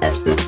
Uh,